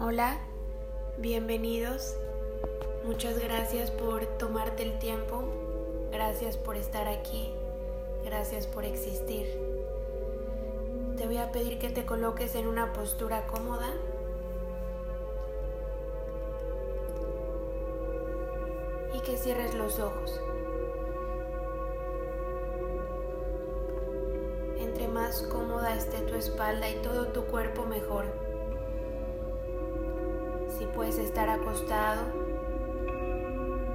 Hola, bienvenidos. Muchas gracias por tomarte el tiempo. Gracias por estar aquí. Gracias por existir. Te voy a pedir que te coloques en una postura cómoda. Y que cierres los ojos. Entre más cómoda esté tu espalda y todo tu cuerpo mejor puedes estar acostado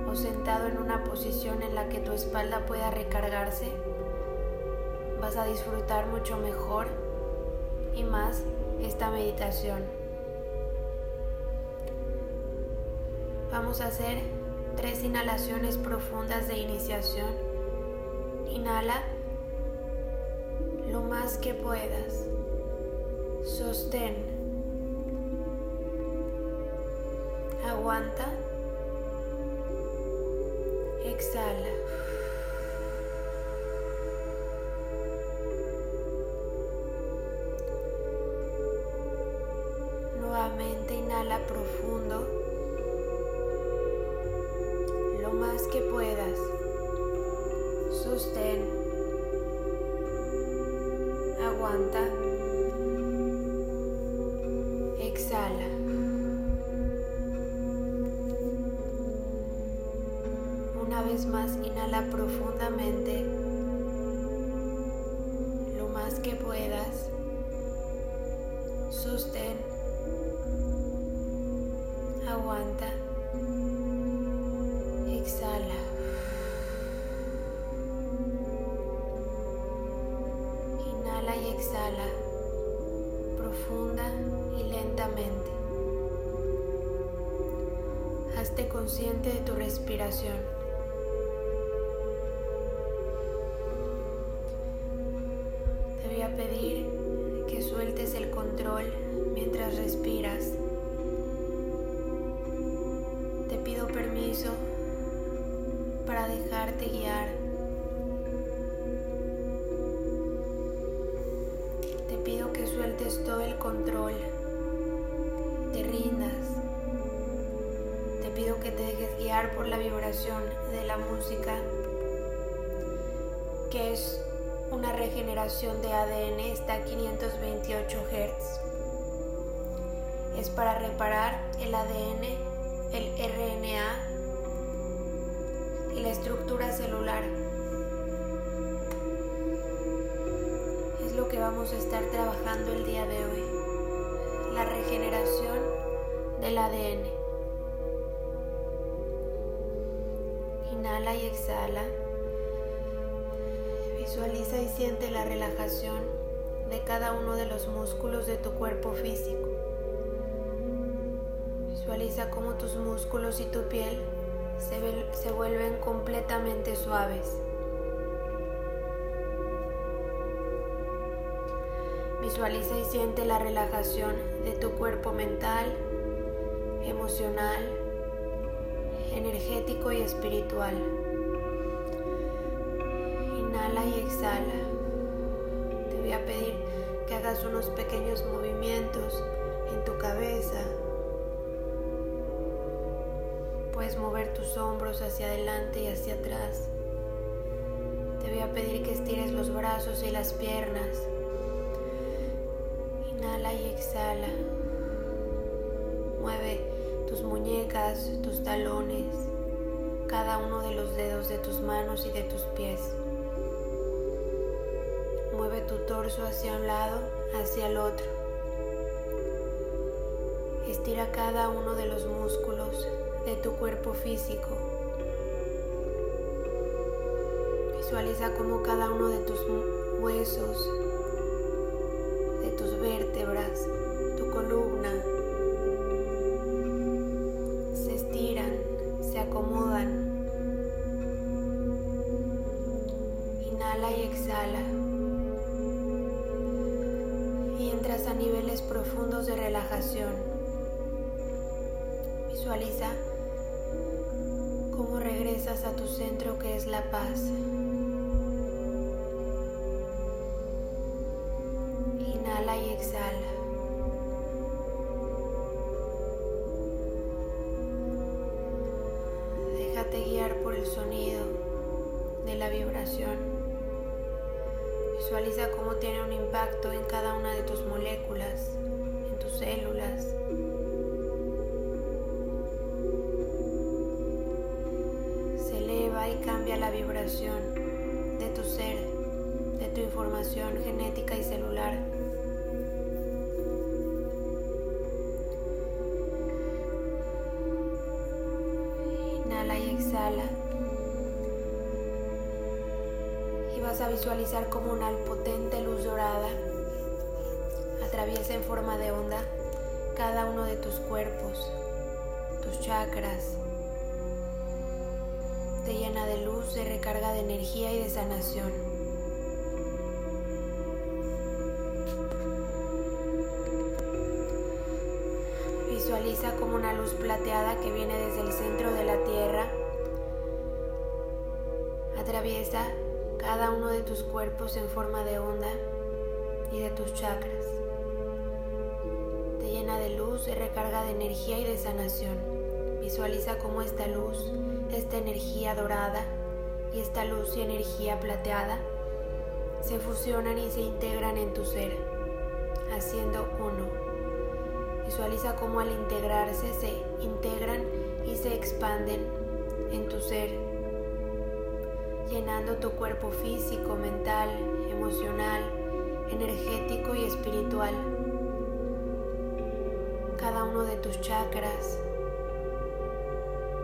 o sentado en una posición en la que tu espalda pueda recargarse, vas a disfrutar mucho mejor y más esta meditación. Vamos a hacer tres inhalaciones profundas de iniciación. Inhala lo más que puedas. Sostén. Aguanta. Y exhala profunda y lentamente. Hazte consciente de tu respiración. De ADN, está a 528 Hz. Es para reparar el ADN, el RNA y la estructura celular. Es lo que vamos a estar trabajando el día de hoy. La regeneración del ADN. Inhala y exhala. Visualiza y siente la relajación de cada uno de los músculos de tu cuerpo físico. Visualiza cómo tus músculos y tu piel se, se vuelven completamente suaves. Visualiza y siente la relajación de tu cuerpo mental, emocional, energético y espiritual. Exhala. Te voy a pedir que hagas unos pequeños movimientos en tu cabeza. Puedes mover tus hombros hacia adelante y hacia atrás. Te voy a pedir que estires los brazos y las piernas. Inhala y exhala. Mueve tus muñecas, tus talones, cada uno de los dedos de tus manos y de tus pies. Mueve tu torso hacia un lado, hacia el otro. Estira cada uno de los músculos de tu cuerpo físico. Visualiza cómo cada uno de tus huesos, de tus vértebras, tu columna, se estiran, se acomodan. Inhala y exhala. encuentras a niveles profundos de relajación. Visualiza cómo regresas a tu centro que es la paz. Inhala y exhala. Déjate guiar por el sonido de la vibración. Visualiza cómo tiene un impacto en cada una de tus moléculas, en tus células. Se eleva y cambia la vibración de tu ser, de tu información genética y celular. Y vas a visualizar como una potente luz dorada atraviesa en forma de onda cada uno de tus cuerpos, tus chakras. Te llena de luz, de recarga de energía y de sanación. Visualiza como una luz plateada que viene desde el centro de la Tierra Atraviesa cada uno de tus cuerpos en forma de onda y de tus chakras. Te llena de luz, de recarga de energía y de sanación. Visualiza cómo esta luz, esta energía dorada y esta luz y energía plateada se fusionan y se integran en tu ser, haciendo uno. Visualiza cómo al integrarse se integran y se expanden en tu ser llenando tu cuerpo físico, mental, emocional, energético y espiritual. Cada uno de tus chakras,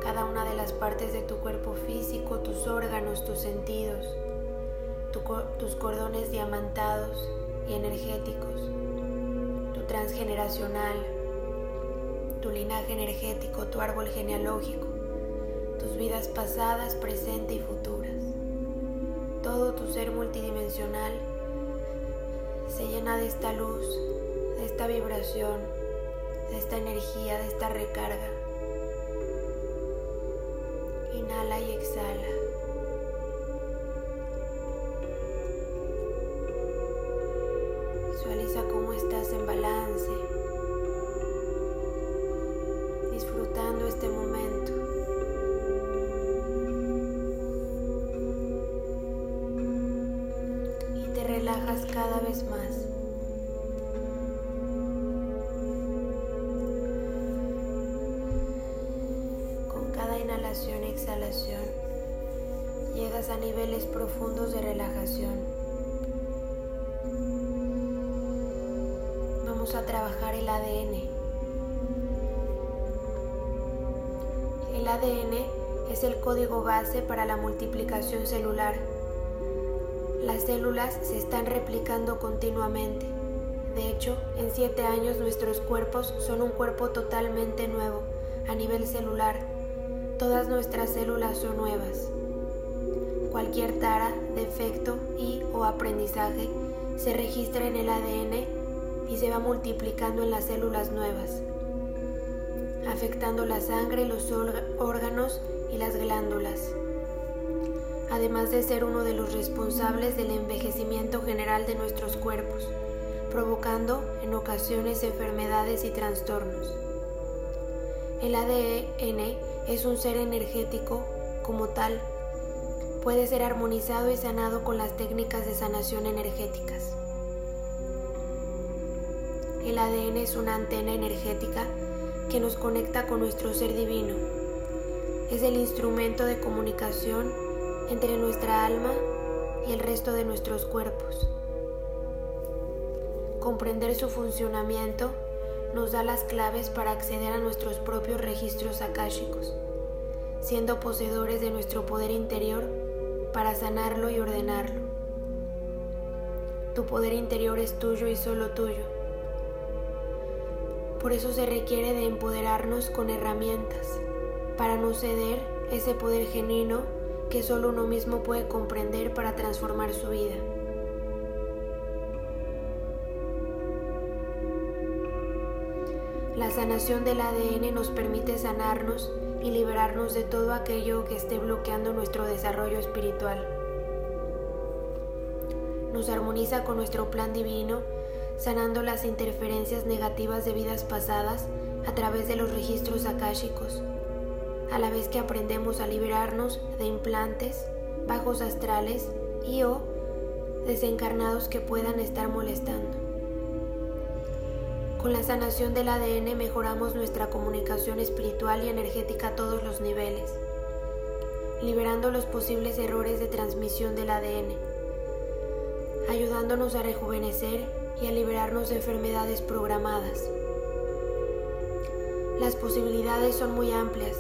cada una de las partes de tu cuerpo físico, tus órganos, tus sentidos, tus cordones diamantados y energéticos, tu transgeneracional, tu linaje energético, tu árbol genealógico, tus vidas pasadas, presente y ser se llena de esta luz, de esta vibración, de esta energía, de esta recarga. Inhala y exhala. Inhalación y exhalación llegas a niveles profundos de relajación. Vamos a trabajar el ADN. El ADN es el código base para la multiplicación celular las células se están replicando continuamente. De hecho, en siete años nuestros cuerpos son un cuerpo totalmente nuevo a nivel celular. Todas nuestras células son nuevas. Cualquier tara, defecto y o aprendizaje se registra en el ADN y se va multiplicando en las células nuevas, afectando la sangre, los órganos y las glándulas además de ser uno de los responsables del envejecimiento general de nuestros cuerpos, provocando en ocasiones enfermedades y trastornos. El ADN es un ser energético como tal, puede ser armonizado y sanado con las técnicas de sanación energéticas. El ADN es una antena energética que nos conecta con nuestro ser divino. Es el instrumento de comunicación entre nuestra alma y el resto de nuestros cuerpos. Comprender su funcionamiento nos da las claves para acceder a nuestros propios registros akáshicos, siendo poseedores de nuestro poder interior para sanarlo y ordenarlo. Tu poder interior es tuyo y solo tuyo. Por eso se requiere de empoderarnos con herramientas para no ceder ese poder genuino que solo uno mismo puede comprender para transformar su vida. La sanación del ADN nos permite sanarnos y liberarnos de todo aquello que esté bloqueando nuestro desarrollo espiritual. Nos armoniza con nuestro plan divino, sanando las interferencias negativas de vidas pasadas a través de los registros akáshicos a la vez que aprendemos a liberarnos de implantes, bajos astrales y o desencarnados que puedan estar molestando. Con la sanación del ADN mejoramos nuestra comunicación espiritual y energética a todos los niveles, liberando los posibles errores de transmisión del ADN, ayudándonos a rejuvenecer y a liberarnos de enfermedades programadas. Las posibilidades son muy amplias,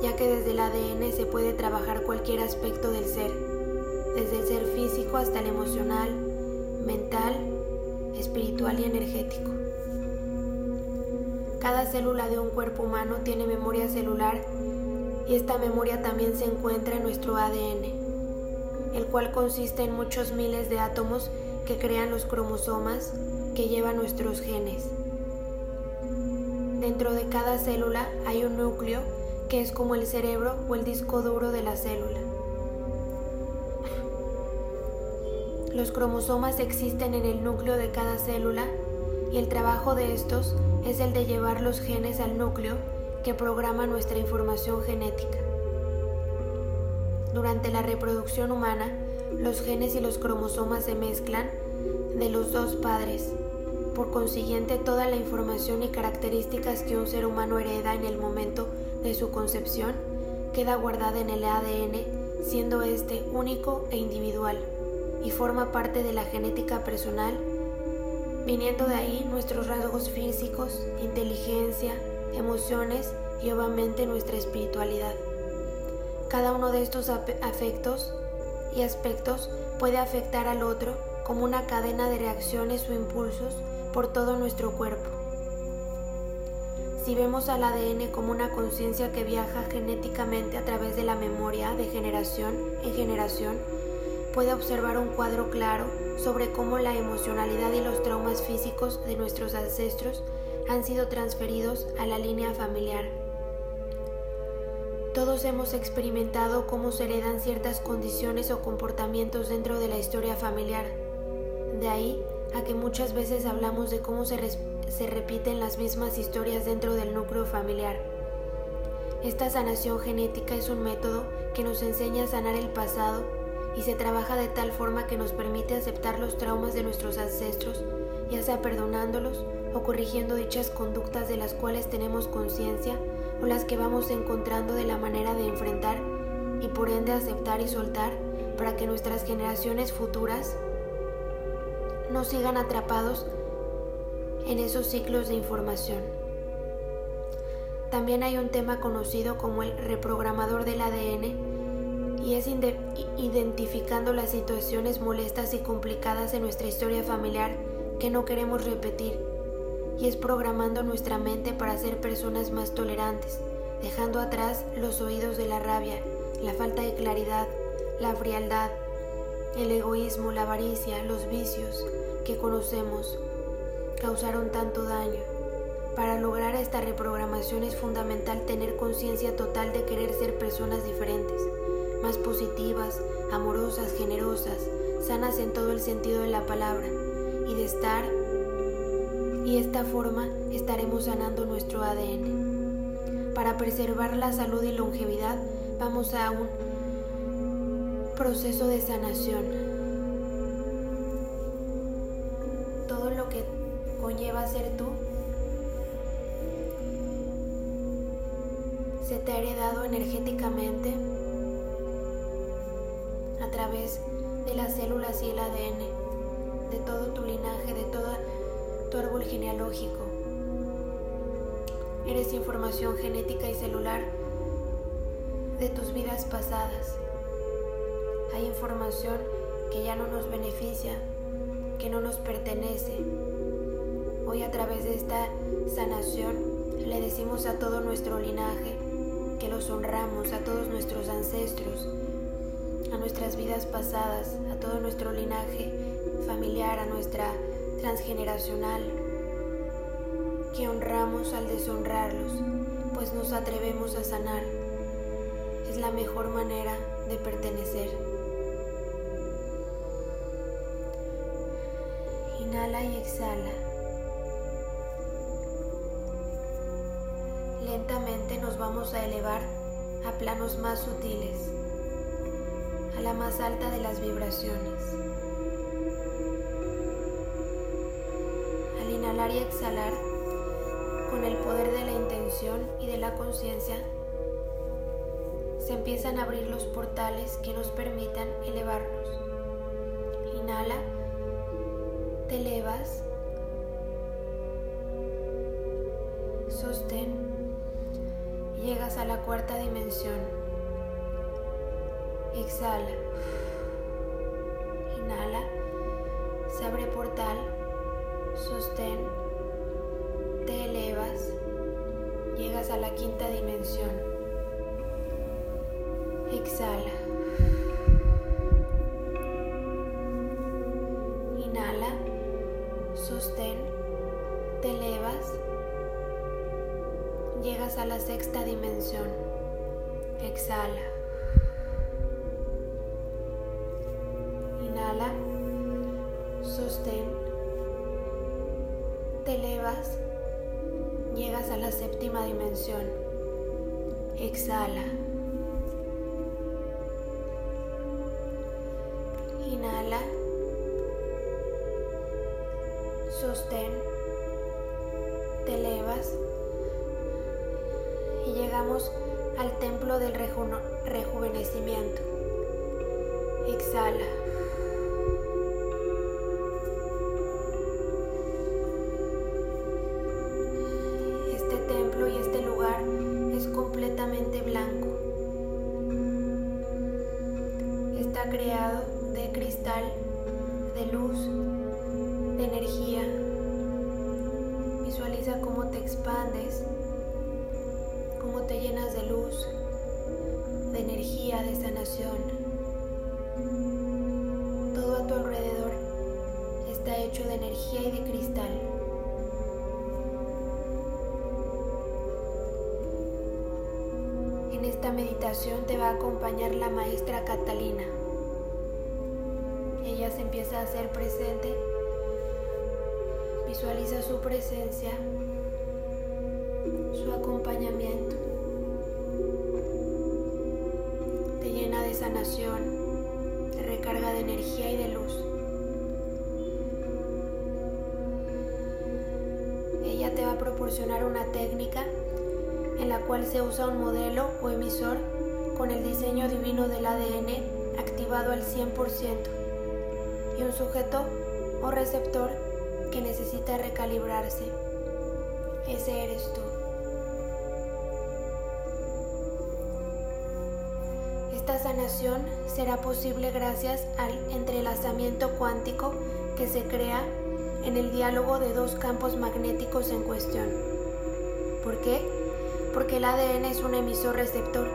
ya que desde el ADN se puede trabajar cualquier aspecto del ser, desde el ser físico hasta el emocional, mental, espiritual y energético. Cada célula de un cuerpo humano tiene memoria celular y esta memoria también se encuentra en nuestro ADN, el cual consiste en muchos miles de átomos que crean los cromosomas que llevan nuestros genes. Dentro de cada célula hay un núcleo que es como el cerebro o el disco duro de la célula. Los cromosomas existen en el núcleo de cada célula y el trabajo de estos es el de llevar los genes al núcleo que programa nuestra información genética. Durante la reproducción humana, los genes y los cromosomas se mezclan de los dos padres. Por consiguiente, toda la información y características que un ser humano hereda en el momento de su concepción queda guardada en el ADN, siendo este único e individual, y forma parte de la genética personal viniendo de ahí nuestros rasgos físicos, inteligencia, emociones y obviamente nuestra espiritualidad. Cada uno de estos afectos y aspectos puede afectar al otro como una cadena de reacciones o impulsos por todo nuestro cuerpo. Si vemos al ADN como una conciencia que viaja genéticamente a través de la memoria de generación en generación, puede observar un cuadro claro sobre cómo la emocionalidad y los traumas físicos de nuestros ancestros han sido transferidos a la línea familiar. Todos hemos experimentado cómo se heredan ciertas condiciones o comportamientos dentro de la historia familiar. De ahí a que muchas veces hablamos de cómo se, se repiten las mismas historias dentro del núcleo familiar. Esta sanación genética es un método que nos enseña a sanar el pasado y se trabaja de tal forma que nos permite aceptar los traumas de nuestros ancestros, ya sea perdonándolos o corrigiendo dichas conductas de las cuales tenemos conciencia o las que vamos encontrando de la manera de enfrentar y por ende aceptar y soltar para que nuestras generaciones futuras no sigan atrapados en esos ciclos de información. También hay un tema conocido como el reprogramador del ADN y es identificando las situaciones molestas y complicadas en nuestra historia familiar que no queremos repetir y es programando nuestra mente para ser personas más tolerantes, dejando atrás los oídos de la rabia, la falta de claridad, la frialdad, el egoísmo, la avaricia, los vicios que conocemos causaron tanto daño. Para lograr esta reprogramación es fundamental tener conciencia total de querer ser personas diferentes más positivas, amorosas, generosas, sanas en todo el sentido de la palabra y de estar y de esta forma estaremos sanando nuestro ADN. Para preservar la salud y longevidad vamos a un proceso de sanación. Todo lo que conlleva ser tú se te ha heredado energéticamente través de las células y el ADN, de todo tu linaje, de todo tu árbol genealógico. Eres información genética y celular de tus vidas pasadas. Hay información que ya no nos beneficia, que no nos pertenece. Hoy a través de esta sanación le decimos a todo nuestro linaje que los honramos, a todos nuestros ancestros, a nuestras vidas pasadas, a todo nuestro linaje familiar, a nuestra transgeneracional, que honramos al deshonrarlos, pues nos atrevemos a sanar. Es la mejor manera de pertenecer. Inhala y exhala. Lentamente nos vamos a elevar a planos más sutiles, la más alta de las vibraciones. Al inhalar y exhalar, con el poder de la intención y de la conciencia, se empiezan a abrir los portales que nos permitan elevarnos. Inhala, te elevas, sostén llegas a la cuarta dimensión. Exhala, inhala, se abre portal, sostén, te elevas, llegas a la quinta dimensión. Exhala. Inhala, sostén, te elevas, llegas a la sexta dimensión. Exhala. Exhala. Inhala. Sostén. Te elevas. Y llegamos al templo del rejuvenecimiento. Exhala. De energía y de cristal. En esta meditación te va a acompañar la maestra Catalina ella se empieza a hacer presente, visualiza su presencia, su acompañamiento, te llena de sanación, te recarga de energía y de luz. Proporcionar una técnica en la cual se usa un modelo o emisor con el diseño divino del ADN activado al 100% un sujeto o receptor que necesita recalibrarse. Ese eres tú. Esta sanación será posible gracias al entrelazamiento cuántico que se crea en el diálogo de dos campos magnéticos en cuestión. ¿Por qué? Porque el ADN es un emisor receptor.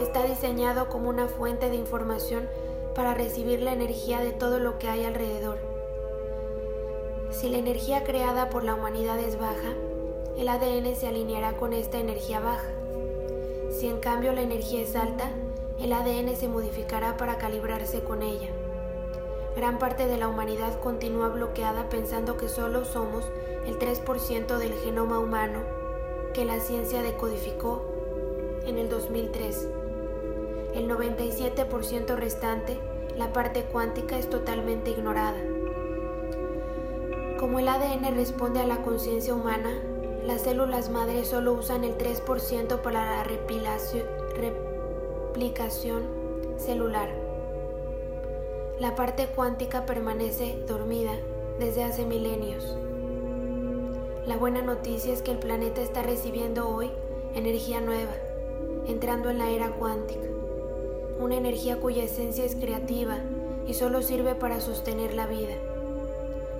Está diseñado como una fuente de información para recibir la energía de todo lo que hay alrededor. Si la energía creada por la humanidad es baja, el ADN se alineará con esta energía baja. Si en cambio la energía es alta, el ADN se modificará para calibrarse con ella. Gran parte de la humanidad continúa bloqueada pensando que solo somos el 3% del genoma humano que la ciencia decodificó en el 2003 el 97% restante, la parte cuántica es totalmente ignorada. Como el ADN responde a la conciencia humana, las células madres solo usan el 3% para la replicación celular. La parte cuántica permanece dormida desde hace milenios. La buena noticia es que el planeta está recibiendo hoy energía nueva, entrando en la era cuántica una energía cuya esencia es creativa y solo sirve para sostener la vida.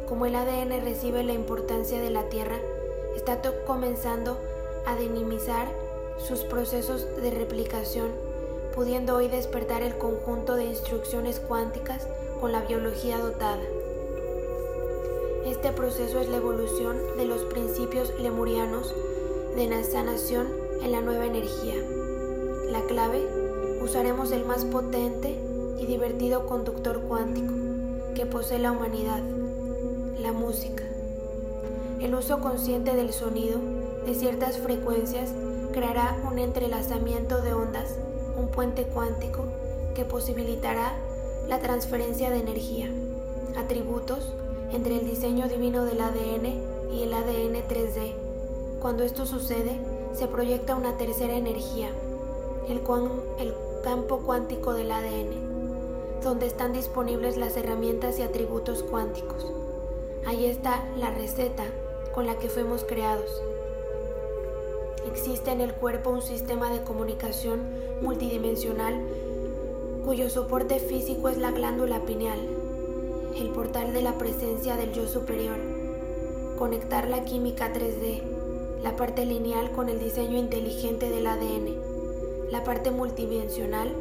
Como el ADN recibe la importancia de la Tierra, está comenzando a dinamizar sus procesos de replicación, pudiendo hoy despertar el conjunto de instrucciones cuánticas con la biología dotada. Este proceso es la evolución de los principios lemurianos de la sanación en la nueva energía. La clave usaremos el más potente y divertido conductor cuántico que posee la humanidad, la música. El uso consciente del sonido de ciertas frecuencias creará un entrelazamiento de ondas, un puente cuántico que posibilitará la transferencia de energía, atributos entre el diseño divino del ADN y el ADN 3D. Cuando esto sucede, se proyecta una tercera energía, el, el campo cuántico del ADN, donde están disponibles las herramientas y atributos cuánticos. Ahí está la receta con la que fuimos creados. Existe en el cuerpo un sistema de comunicación multidimensional cuyo soporte físico es la glándula pineal, el portal de la presencia del yo superior. Conectar la química 3D, la parte lineal con el diseño inteligente del ADN, la parte multidimensional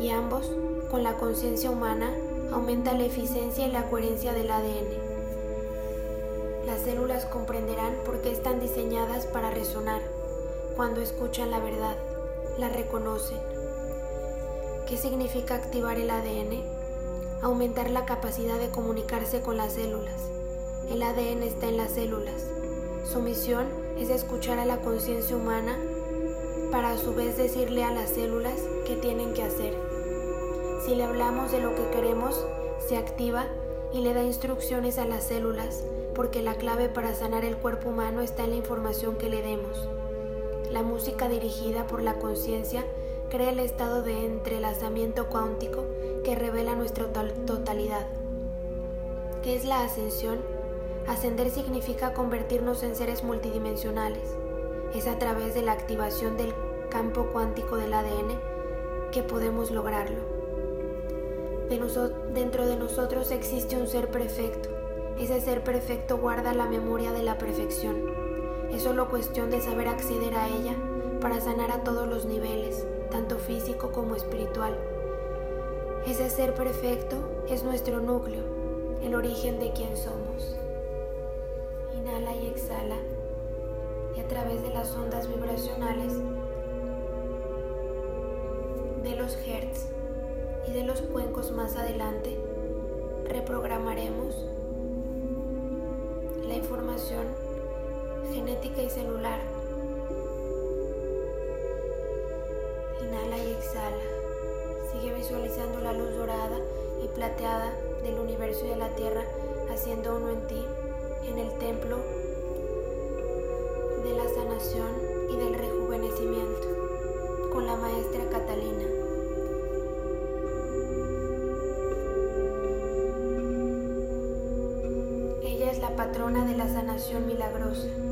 y ambos con la conciencia humana aumenta la eficiencia y la coherencia del ADN. Las células comprenderán por qué están diseñadas para resonar cuando escuchan la verdad, la reconocen. ¿Qué significa activar el ADN? Aumentar la capacidad de comunicarse con las células. El ADN está en las células. Su misión es escuchar a la conciencia humana para a su vez decirle a las células qué tienen que hacer. Si le hablamos de lo que queremos, se activa y le da instrucciones a las células, porque la clave para sanar el cuerpo humano está en la información que le demos. La música dirigida por la conciencia crea el estado de entrelazamiento cuántico que revela nuestra totalidad. ¿Qué es la ascensión? Ascender significa convertirnos en seres multidimensionales. Es a través de la activación del campo cuántico del ADN que podemos lograrlo. dentro de nosotros existe un ser perfecto. Ese ser perfecto guarda la memoria de la perfección es solo cuestión de saber acceder a ella para sanar a todos los niveles, tanto físico como espiritual. Ese ser perfecto es nuestro núcleo, el origen de quien somos. Inhala y exhala y a través de las ondas vibracionales de los hertz y de los cuencos más adelante, reprogramaremos la información genética y celular. Inhala y exhala. Sigue visualizando la luz dorada y plateada del universo y de la Tierra haciendo uno en ti, en el templo de la sanación y del rejuvenecimiento, con la maestra Catalina. Ella es la patrona de la sanación milagrosa.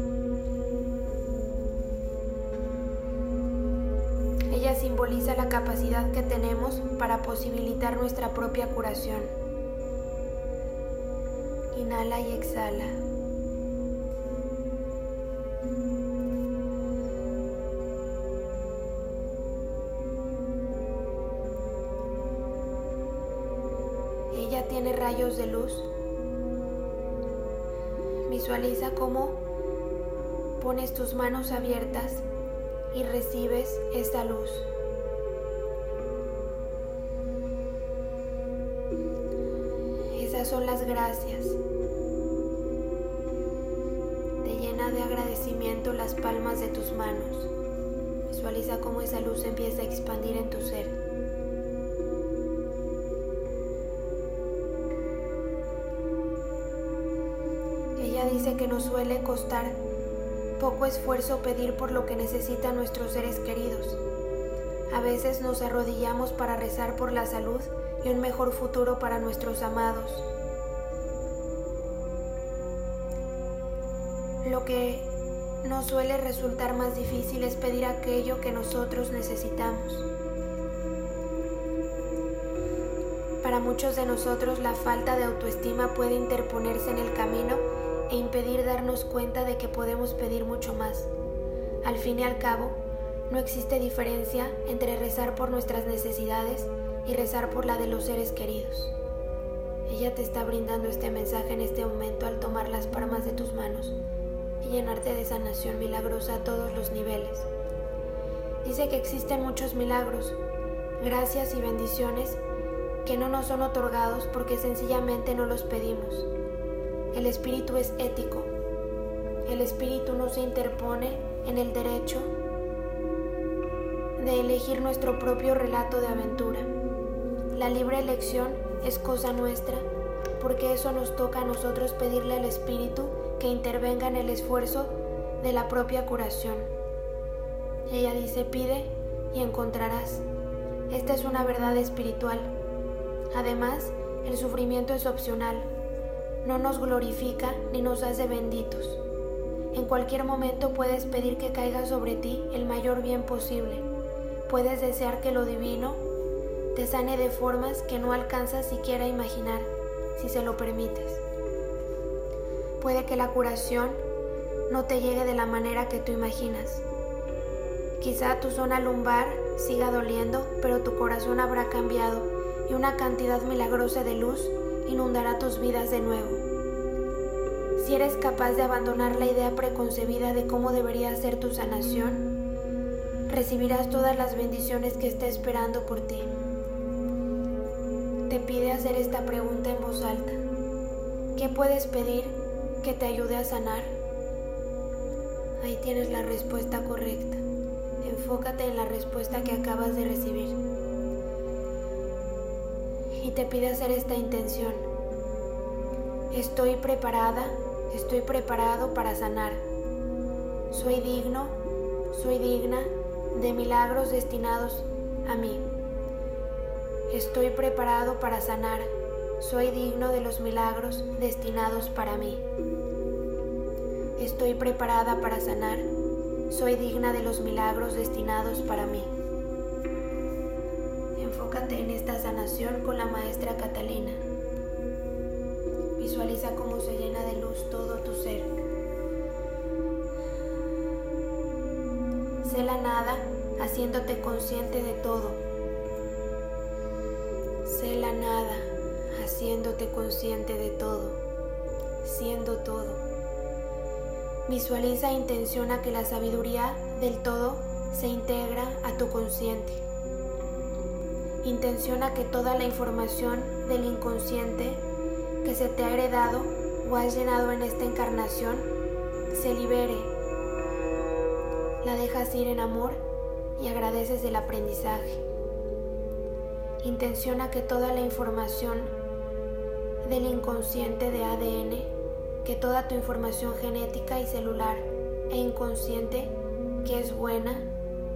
Simboliza la capacidad que tenemos para posibilitar nuestra propia curación. Inhala y exhala. Ella tiene rayos de luz. Visualiza cómo pones tus manos abiertas y recibes esta luz. Esas son las gracias. Te llena de agradecimiento las palmas de tus manos. Visualiza cómo esa luz empieza a expandir en tu ser. Ella dice que nos suele costar poco esfuerzo pedir por lo que necesitan nuestros seres queridos. A veces nos arrodillamos para rezar por la salud y un mejor futuro para nuestros amados. Lo que nos suele resultar más difícil es pedir aquello que nosotros necesitamos. Para muchos de nosotros la falta de autoestima puede interponerse en el camino e impedir darnos cuenta de que podemos pedir mucho más. Al fin y al cabo, no existe diferencia entre rezar por nuestras necesidades y rezar por la de los seres queridos. Ella te está brindando este mensaje en este momento al tomar las palmas de tus manos y llenarte de sanación milagrosa a todos los niveles. Dice que existen muchos milagros, gracias y bendiciones que no nos son otorgados porque sencillamente no los pedimos. El espíritu es ético. El espíritu no se interpone en el derecho de elegir nuestro propio relato de aventura. La libre elección es cosa nuestra, porque eso nos toca a nosotros pedirle al Espíritu que intervenga en el esfuerzo de la propia curación. Ella dice, pide y encontrarás. Esta es una verdad espiritual. Además, el sufrimiento es opcional. No nos glorifica ni nos hace benditos. En cualquier momento puedes pedir que caiga sobre ti el mayor bien posible. Puedes desear que lo divino te sane de formas que no alcanzas siquiera a imaginar, si se lo permites. Puede que la curación no te llegue de la manera que tú imaginas. Quizá tu zona lumbar siga doliendo, pero tu corazón habrá cambiado y una cantidad milagrosa de luz inundará tus vidas de nuevo. Si eres capaz de abandonar la idea preconcebida de cómo debería ser tu sanación, recibirás todas las bendiciones que está esperando por ti. Te pide hacer esta pregunta en voz alta. ¿Qué puedes pedir que te ayude a sanar? Ahí tienes la respuesta correcta. Enfócate en la respuesta que acabas de recibir. Te pide hacer esta intención. Estoy preparada, estoy preparado para sanar. Soy digno, soy digna de milagros destinados a mí. Estoy preparado para sanar. Soy digno de los milagros destinados para mí. Estoy preparada para sanar. Soy digna de los milagros destinados para mí. En esta sanación con la maestra Catalina. Visualiza cómo se llena de luz todo tu ser. Sé la nada haciéndote consciente de todo. Sé la nada haciéndote consciente de todo, siendo todo. Visualiza e intenciona que la sabiduría del todo se integra a tu consciente. Intenciona que toda la información del inconsciente que se te ha heredado o has llenado en esta encarnación se libere. La dejas ir en amor y agradeces el aprendizaje. Intenciona que toda la información del inconsciente de ADN que toda tu información genética y celular e inconsciente que es buena,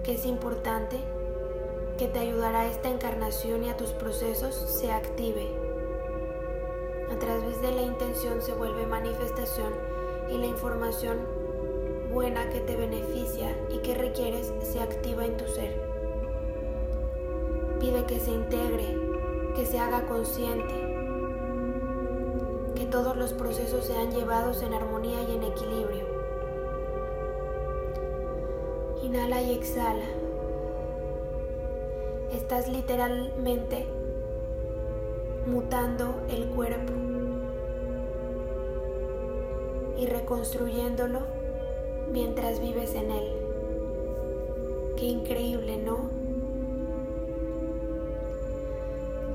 que es importante, que te ayudará a esta encarnación y a tus procesos se active. A través de la intención se vuelve manifestación y la información buena que te beneficia y que requieres se activa en tu ser. Pide que se integre, que se haga consciente, todos los procesos sean llevados en armonía y en equilibrio. Inhala y exhala. Estás literalmente mutando el cuerpo y reconstruyéndolo mientras vives en él. Qué increíble, ¿no?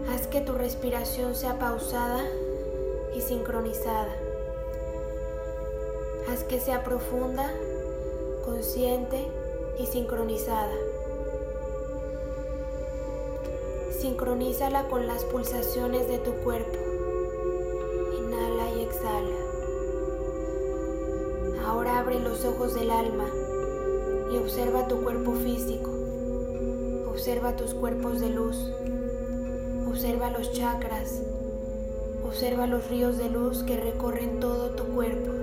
Haz que tu respiración sea pausada y sincronizada. Haz que sea profunda, consciente y sincronizada. Sincronízala con las pulsaciones de tu cuerpo. Inhala y exhala. Ahora abre los ojos del alma y observa tu cuerpo físico. Observa tus cuerpos de luz. Observa los chakras, Observa los ríos de luz que recorren todo tu cuerpo.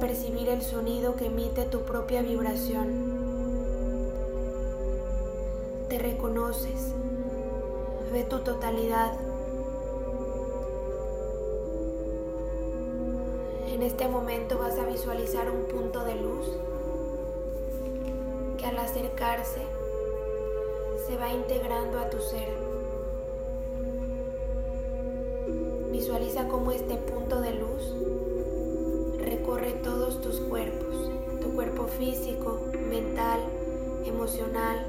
Percibir el sonido que emite tu propia vibración. Te reconoces. Ve tu totalidad. En este momento vas a visualizar un punto de luz al acercarse se va integrando a tu ser. Visualiza cómo este punto físico, mental, emocional,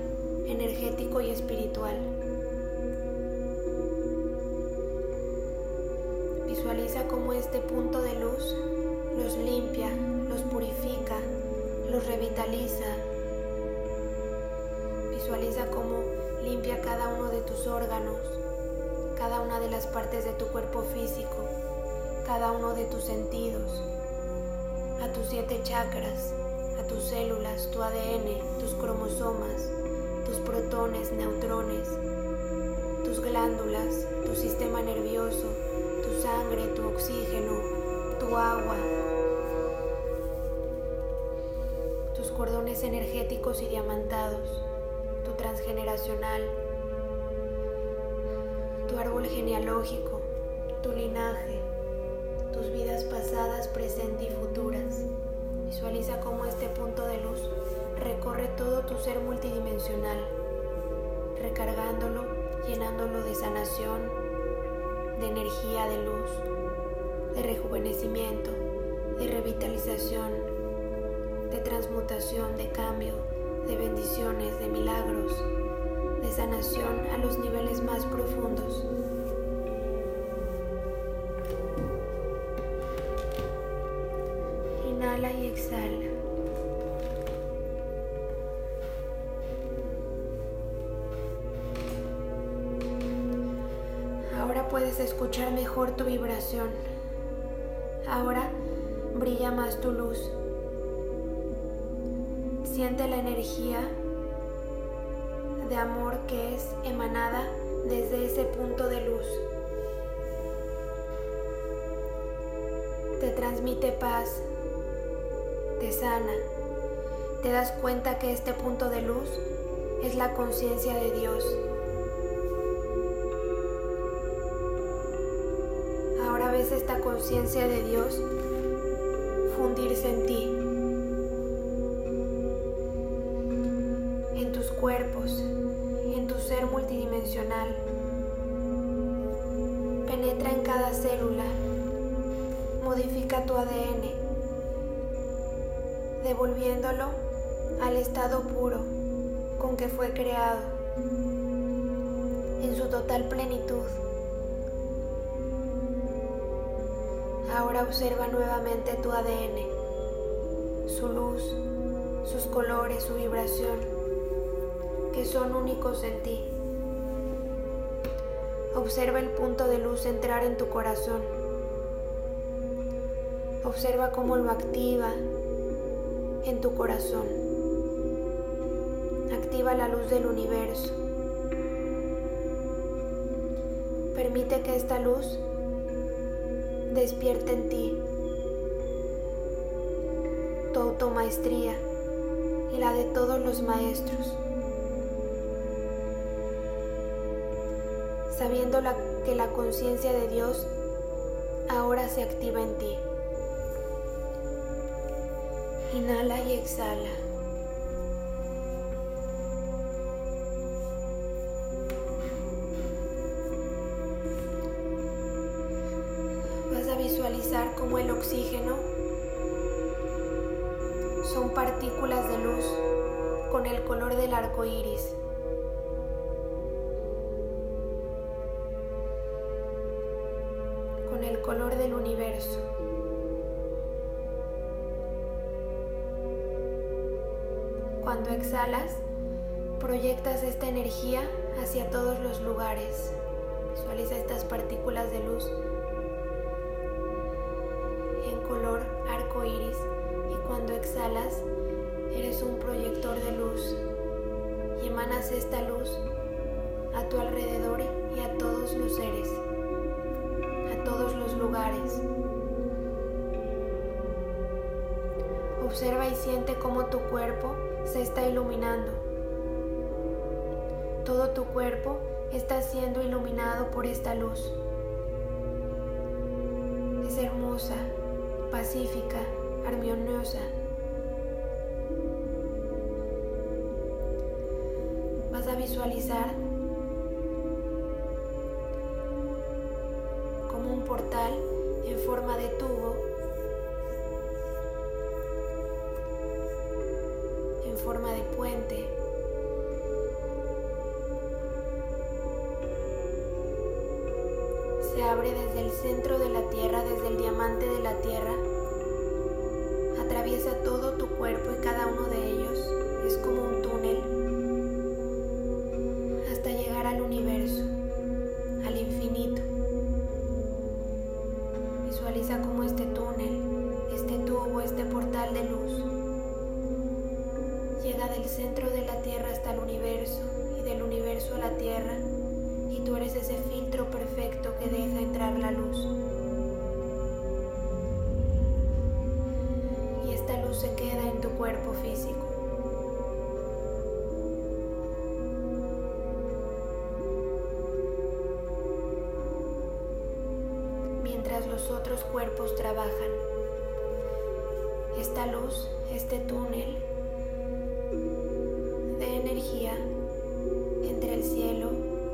energético y espiritual. Visualiza cómo este punto de luz los limpia, los purifica, los revitaliza. Visualiza cómo limpia cada uno de tus órganos, cada una de las partes de tu cuerpo físico, cada uno de tus sentidos, a tus siete chakras, tus células, tu ADN, tus cromosomas, tus protones, neutrones, tus glándulas, tu sistema nervioso, tu sangre, tu oxígeno, tu agua, tus cordones energéticos y diamantados, tu transgeneracional, tu árbol genealógico, tu linaje, tus vidas pasadas, presente y. Visualiza cómo este punto de luz recorre todo tu ser multidimensional, recargándolo, llenándolo de sanación, de energía, de luz, de rejuvenecimiento, de revitalización, de transmutación, de cambio, de bendiciones, de milagros, de sanación a los niveles más profundos. Ahora puedes escuchar mejor tu vibración. Ahora brilla más tu luz. Siente la energía de amor que es emanada desde ese punto de luz. Te transmite paz, sana. Te das cuenta que este punto de luz es la conciencia de Dios. Ahora ves esta conciencia de Dios fundirse en ti, en tus cuerpos, en tu ser multidimensional. Penetra en cada célula, modifica tu ADN devolviéndolo al estado puro con que fue creado, en su total plenitud. Ahora observa nuevamente tu ADN, su luz, sus colores, su vibración, que son únicos en ti. Observa el punto de luz entrar en tu corazón. Observa cómo lo activa, en tu corazón. Activa la luz del universo. Permite que esta luz despierte en ti tu automaestría y la de todos los maestros. Sabiendo que la conciencia de Dios ahora se activa en ti. Inhala y exhala. Vas a visualizar cómo el oxígeno son partículas de luz con el color del arco iris. Con el color del universo. Cuando exhalas, proyectas esta energía hacia todos los lugares. Visualiza estas partículas de luz en color arco iris y cuando exhalas, eres un proyector de luz y emanas esta luz a tu alrededor y a todos los seres, a todos los lugares. Observa y siente cómo tu cuerpo se está iluminando. Todo tu cuerpo está siendo iluminado por esta luz. Es hermosa, pacífica, armoniosa. Vas a visualizar como un portal en forma de tubo forma de puente. se abre desde el centro de la Tierra, desde el diamante de la Tierra, atraviesa todo tu cuerpo y cada uno de ellos es como un trabajan. Esta luz, este túnel de energía entre el cielo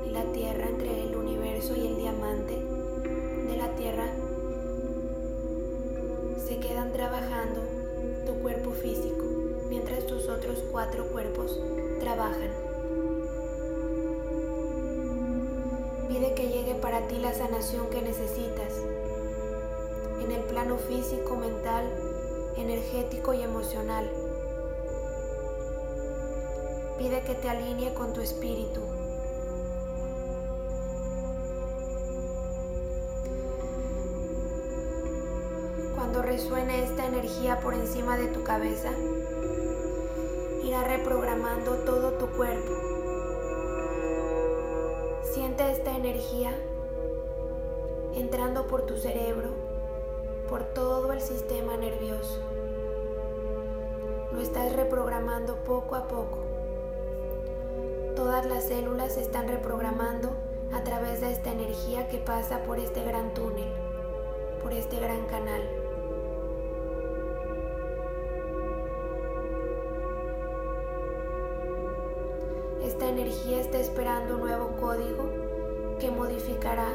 y la tierra, entre el universo y el diamante de la tierra, se quedan trabajando tu cuerpo físico mientras tus otros cuatro cuerpos trabajan. Pide que llegue para ti la sanación que necesitas físico, mental, energético y emocional. Pide que te alinee con tu espíritu. Cuando resuene esta energía por encima de tu cabeza, irá reprogramando todo tu cuerpo. Siente esta energía entrando por tu cerebro, por todo el sistema nervioso. Lo estás reprogramando poco a poco. Todas las células se están reprogramando a través de esta energía que pasa por este gran túnel, por este gran canal. Esta energía está esperando un nuevo código que modificará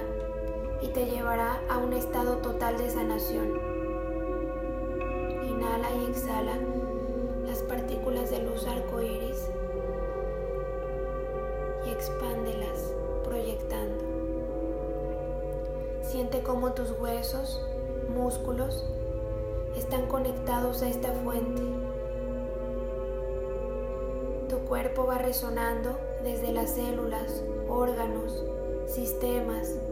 y te llevará a un estado total de sanación. Inhala y exhala las partículas de luz arcoíris y expándelas proyectando. Siente cómo tus huesos, músculos están conectados a esta fuente. Tu cuerpo va resonando desde las células, órganos, sistemas.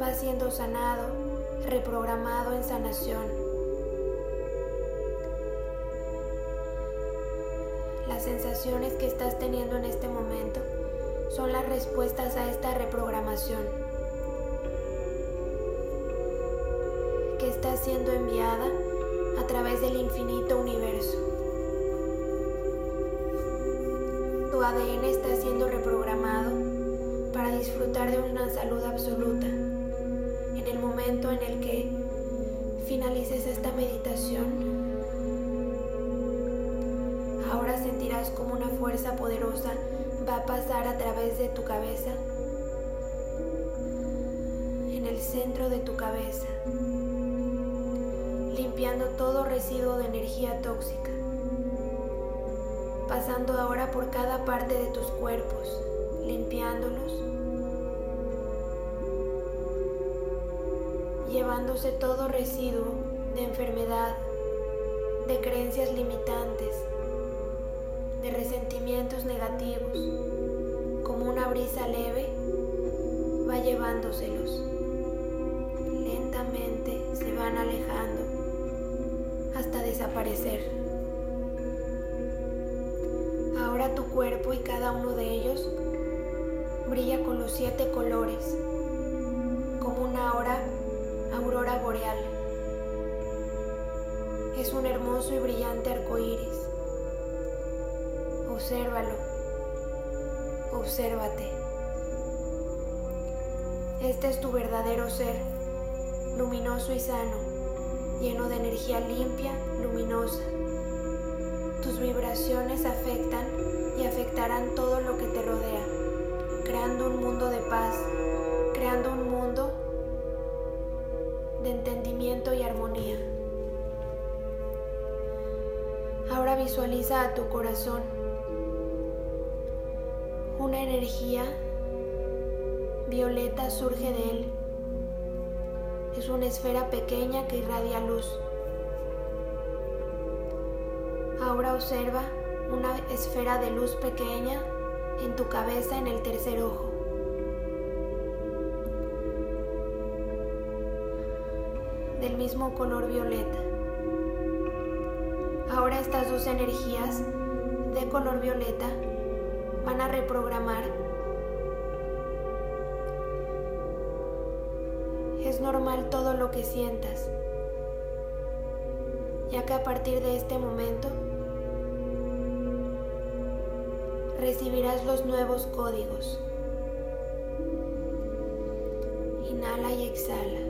Va siendo sanado, reprogramado en sanación. Las sensaciones que estás teniendo en este momento son las respuestas a esta reprogramación que está siendo enviada a través del infinito universo. Tu ADN está siendo reprogramado para disfrutar de una salud absoluta. En el momento en el que finalices esta meditación, ahora sentirás como una fuerza poderosa va a pasar a través de tu cabeza, en el centro de tu cabeza, limpiando todo residuo de energía tóxica, pasando ahora por cada parte de tus cuerpos, limpiándolos, llevándose todo residuo de enfermedad, de creencias limitantes, de resentimientos negativos, como una brisa leve, va llevándoselos. Lentamente se van alejando hasta desaparecer. Ahora tu cuerpo y cada uno de ellos brilla con los siete colores, como una hora boreal. Es un hermoso y brillante arco iris Obsérvalo. Obsérvate. Este es tu verdadero ser, luminoso y sano, lleno de energía limpia, luminosa. Tus vibraciones afectan y afectarán todo lo que te rodea, creando un mundo de paz, creando un y armonía. Ahora visualiza a tu corazón una energía violeta surge de él. Es una esfera pequeña que irradia luz. Ahora observa una esfera de luz pequeña en tu cabeza en el tercer ojo. Mismo color violeta. Ahora estas dos energías de color violeta van a reprogramar. Es normal todo lo que sientas, ya que a partir de este momento recibirás los nuevos códigos. Inhala y exhala.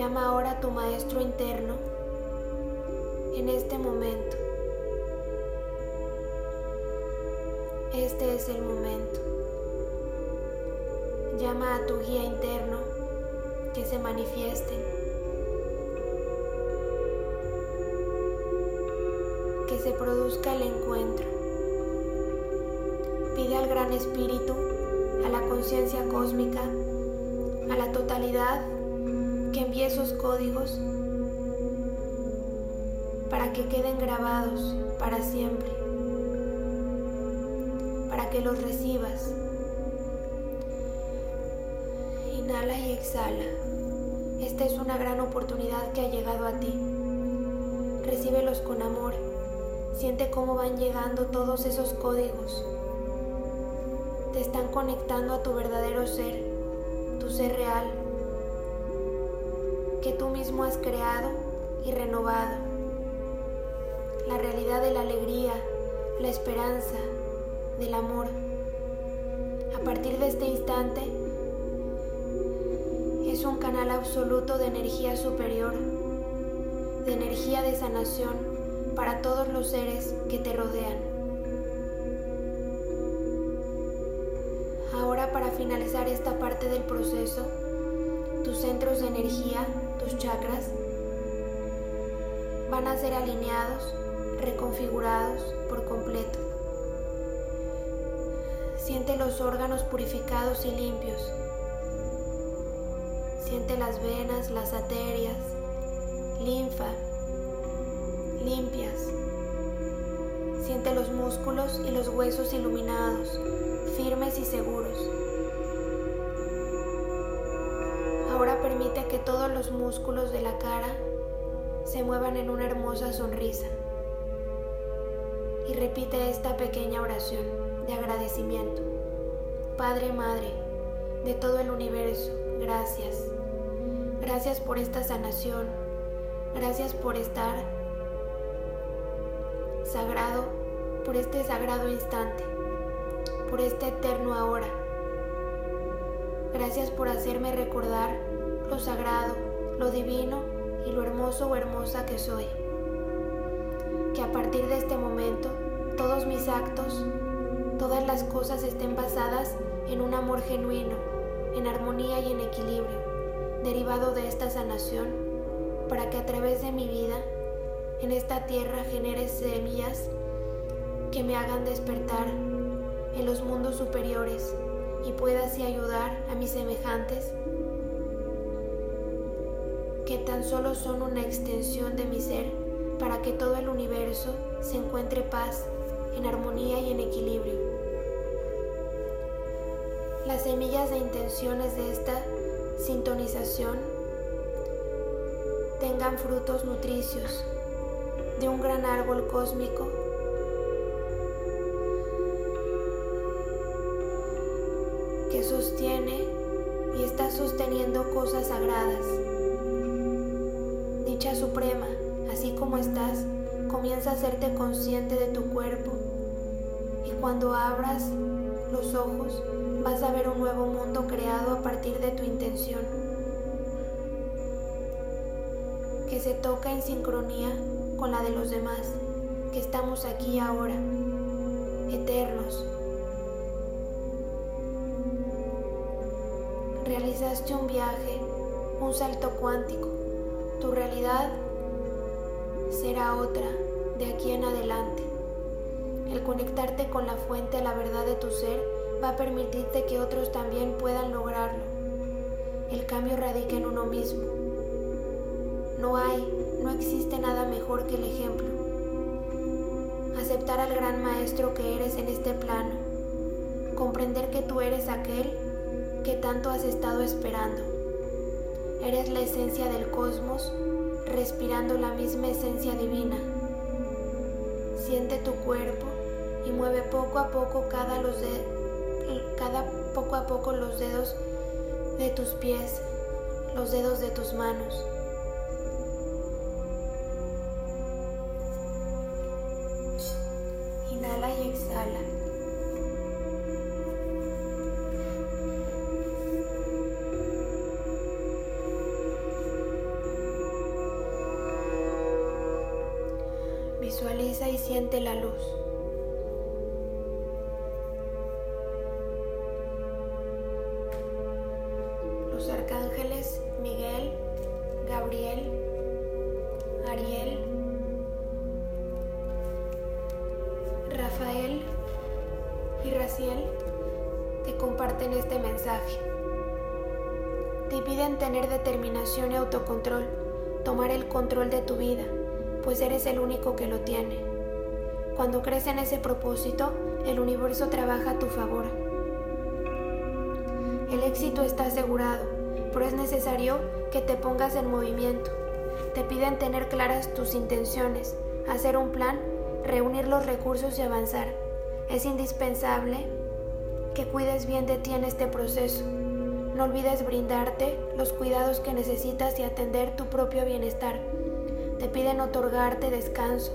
Llama ahora a tu maestro interno en este momento. Este es el momento. Llama a tu guía interno que se manifieste. Que se produzca el encuentro. Pide al Gran Espíritu, a la conciencia cósmica, a la totalidad que envíe esos códigos para que queden grabados para siempre, para que los recibas. Inhala y exhala. Esta es una gran oportunidad que ha llegado a ti. Recíbelos con amor. Siente cómo van llegando todos esos códigos. Te están conectando a tu verdadero ser, tu ser real, has creado y renovado la realidad de la alegría, la esperanza, del amor. A partir de este instante, es un canal absoluto de energía superior, de energía de sanación para todos los seres que te rodean. Ahora para finalizar esta parte del proceso, tus centros de energía, tus chakras, van a ser alineados reconfigurados por completo. Siente los órganos purificados y limpios. Siente las venas, las arterias, linfa, limpias. Siente los músculos y los huesos iluminados, firmes y seguros. Permite que todos los músculos de la cara se muevan en una hermosa sonrisa y repite esta pequeña oración de agradecimiento. Padre, Madre de todo el universo, gracias. Gracias por esta sanación. Gracias por estar sagrado, por este sagrado instante, por este eterno ahora. Gracias por hacerme recordar lo sagrado, lo divino y lo hermoso o hermosa que soy. Que a partir de este momento todos mis actos, todas las cosas estén basadas en un amor genuino, en armonía y en equilibrio, derivado de esta sanación, para que a través de mi vida en esta tierra genere semillas que me hagan despertar en los mundos superiores y pueda así ayudar a mis semejantes tan solo son una extensión de mi ser para que todo el universo se encuentre paz, en armonía y en equilibrio. Las semillas de intenciones de esta sintonización tengan frutos nutricios de un gran árbol cósmico que sostiene y está sosteniendo cosas sagradas. Dicha suprema así como estás, comienza a hacerte consciente de tu cuerpo y cuando abras los ojos vas a ver un nuevo mundo creado a partir de tu intención, que se toca en sincronía con la de los demás, que estamos aquí ahora, eternos. Realizaste un viaje, un salto cuántico. Tu realidad será otra de aquí en adelante. El conectarte con la fuente la verdad de tu ser va a permitirte que otros también puedan lograrlo. El cambio radica en uno mismo. No hay, no existe nada mejor que el ejemplo. Aceptar al gran maestro que eres en este plano. Comprender que tú eres aquel que tanto has estado esperando. Eres la esencia del cosmos, respirando la misma esencia divina. Siente tu cuerpo y mueve poco a poco cada, los cada poco a poco los dedos de tus pies, los dedos de tus manos. Tener determinación y autocontrol, tomar el control de tu vida, pues eres el único que lo tiene. Cuando crees en ese propósito, el universo trabaja a tu favor. El éxito está asegurado, pero es necesario que te pongas en movimiento. Te piden tener claras tus intenciones, hacer un plan, reunir los recursos y avanzar. Es indispensable que cuides bien de ti en este proceso no olvides brindarte los cuidados que necesitas y atender tu propio bienestar. Te piden otorgarte descanso.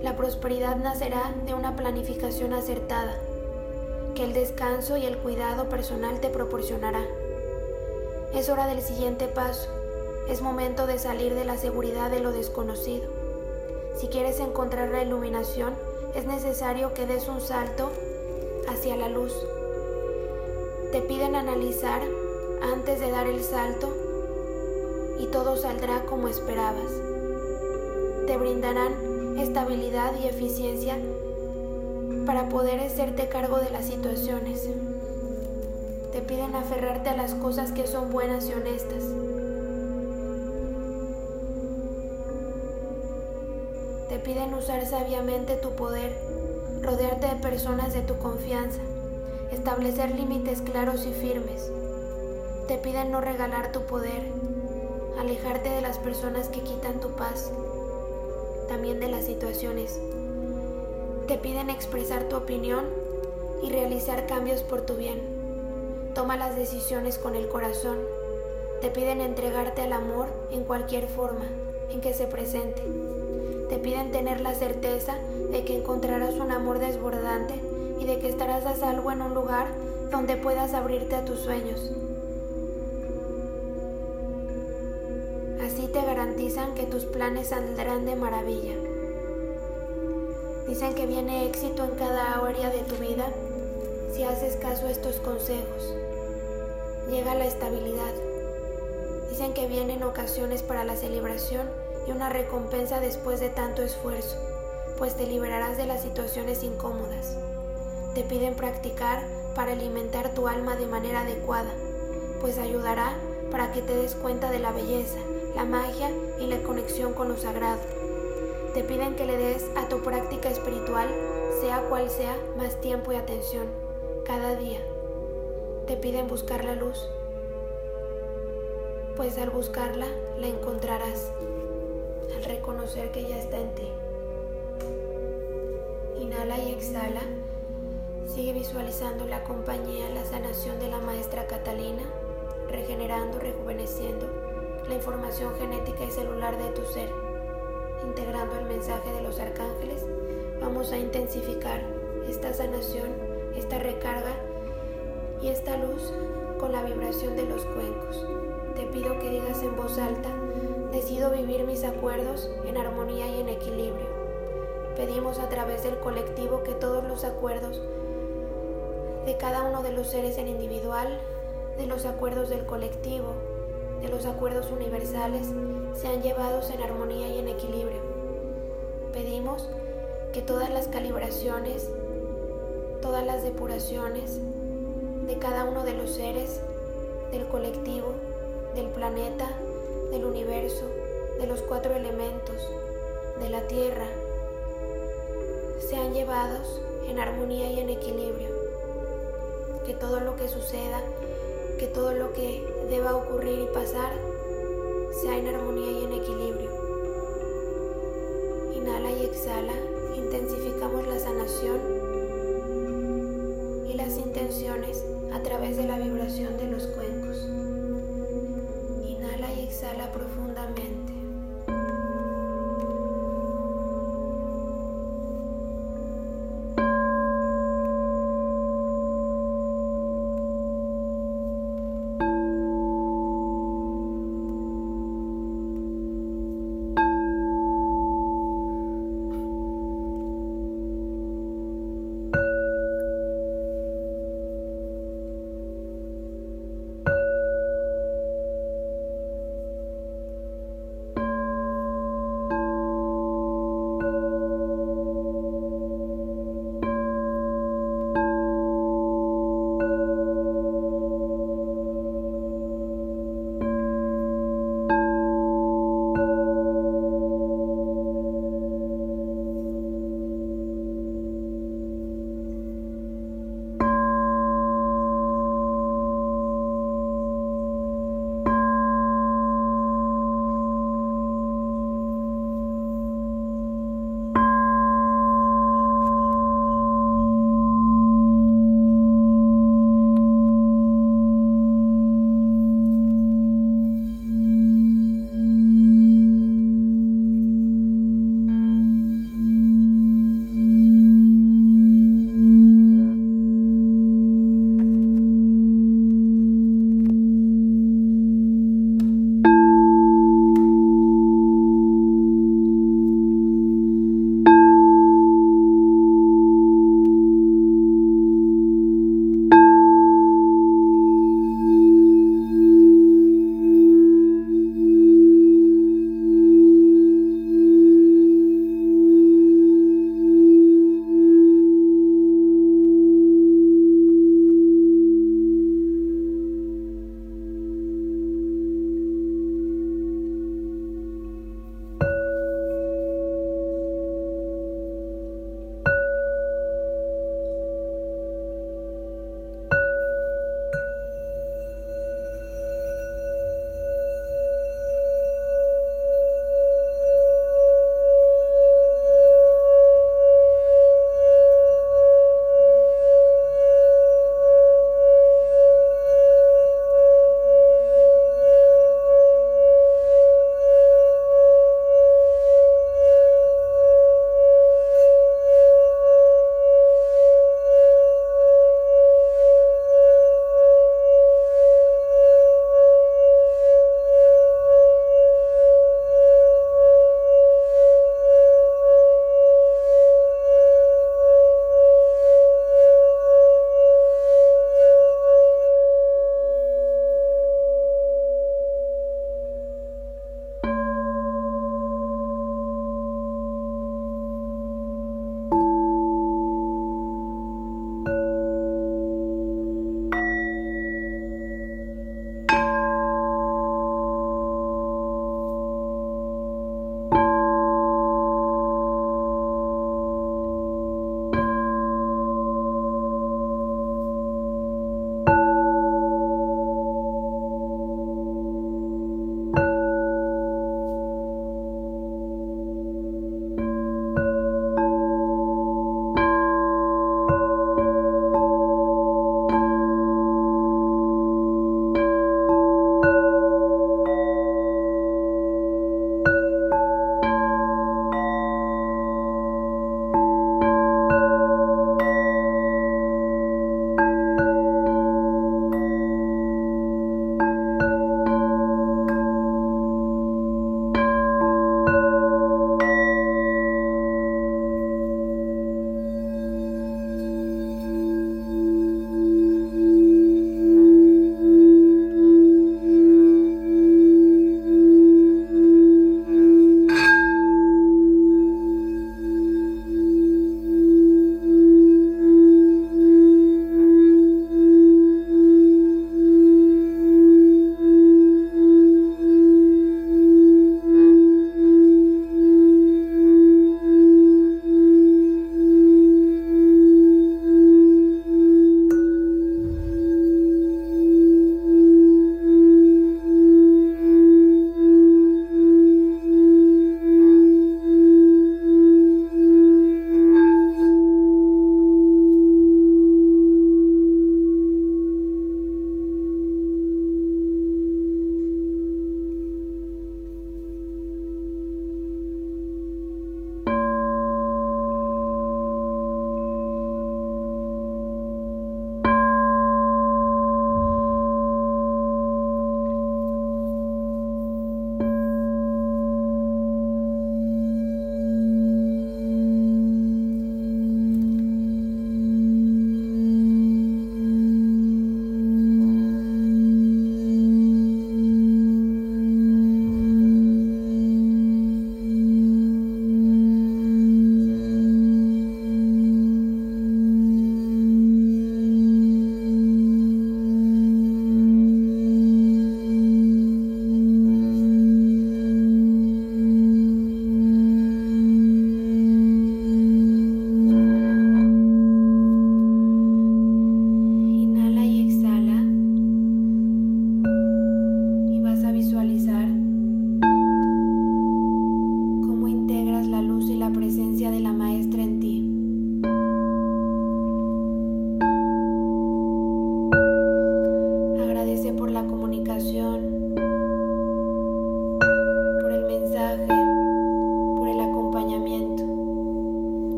La prosperidad nacerá de una planificación acertada, que el descanso y el cuidado personal te proporcionará. Es hora del siguiente paso. Es momento de salir de la seguridad de lo desconocido. Si quieres encontrar la iluminación, es necesario que des un salto hacia la luz. Te piden analizar antes de dar el salto y todo saldrá como esperabas. Te brindarán estabilidad y eficiencia para poder hacerte cargo de las situaciones. Te piden aferrarte a las cosas que son buenas y honestas. Te piden usar sabiamente tu poder, rodearte de personas de tu confianza, establecer límites claros y firmes te piden no regalar tu poder, alejarte de las personas que quitan tu paz, también de las situaciones. Te piden expresar tu opinión y realizar cambios por tu bien. Toma las decisiones con el corazón. Te piden entregarte al amor en cualquier forma en que se presente. Te piden tener la certeza de que encontrarás un amor desbordante y de que estarás a salvo en un lugar donde puedas abrirte a tus sueños. te garantizan que tus planes saldrán de maravilla. Dicen que viene éxito en cada área de tu vida si haces caso a estos consejos. Llega la estabilidad. Dicen que vienen ocasiones para la celebración y una recompensa después de tanto esfuerzo, pues te liberarás de las situaciones incómodas. Te piden practicar para alimentar tu alma de manera adecuada, pues ayudará para que te des cuenta de la belleza, la magia y la conexión con lo sagrado. Te piden que le des a tu práctica espiritual, sea cual sea, más tiempo y atención, cada día. Te piden buscar la luz, pues al buscarla la encontrarás, reconocer que ya está en ti. Inhala y exhala. Sigue visualizando la compañía, la sanación de la maestra Catalina, regenerando, rejuveneciendo la información genética y celular de tu ser. Integrando el mensaje de los arcángeles, vamos a intensificar esta sanación, esta recarga y esta luz con la vibración de los cuencos. Te pido que digas en voz alta, decido vivir mis acuerdos en armonía y en equilibrio. Pedimos a través del colectivo que todos los acuerdos de cada uno de los seres en individual, de los acuerdos del colectivo, de los acuerdos universales sean llevados en armonía y en equilibrio. Pedimos que todas las calibraciones, todas las depuraciones, de cada uno de los seres, del colectivo, del planeta, del universo, de los cuatro elementos, de la tierra, sean llevados en armonía y en equilibrio. Que todo lo que suceda, que todo lo que deba ocurrir y pasar, sea en armonía y en equilibrio. Inhala y exhala, intensificamos la sanación y las intenciones a través de la vibración de los cuencos. Exhala profundamente.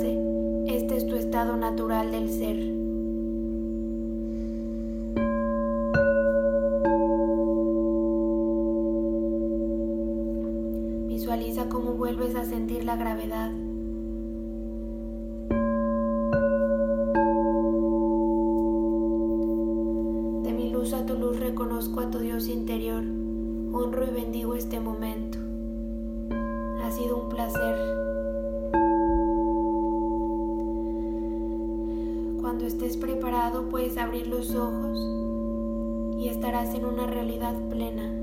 Este es tu estado natural del ser. Visualiza cómo vuelves a sentir la gravedad. reconozco a tu Dios interior, honro y bendigo este momento. Ha sido un placer. Cuando estés preparado puedes abrir los ojos y estarás en una realidad plena.